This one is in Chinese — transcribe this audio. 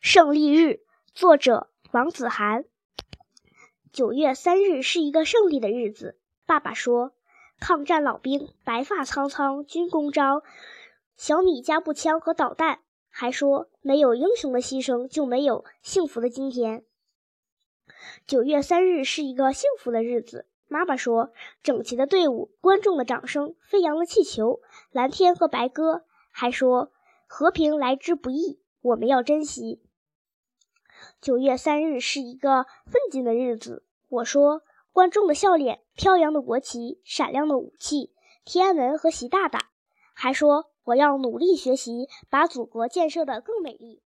胜利日，作者王子涵。九月三日是一个胜利的日子。爸爸说，抗战老兵白发苍苍，军功章，小米加步枪和导弹。还说，没有英雄的牺牲，就没有幸福的今天。九月三日是一个幸福的日子。妈妈说，整齐的队伍，观众的掌声，飞扬的气球，蓝天和白鸽。还说，和平来之不易，我们要珍惜。九月三日是一个奋进的日子。我说，观众的笑脸，飘扬的国旗，闪亮的武器，天安门和习大大。还说，我要努力学习，把祖国建设得更美丽。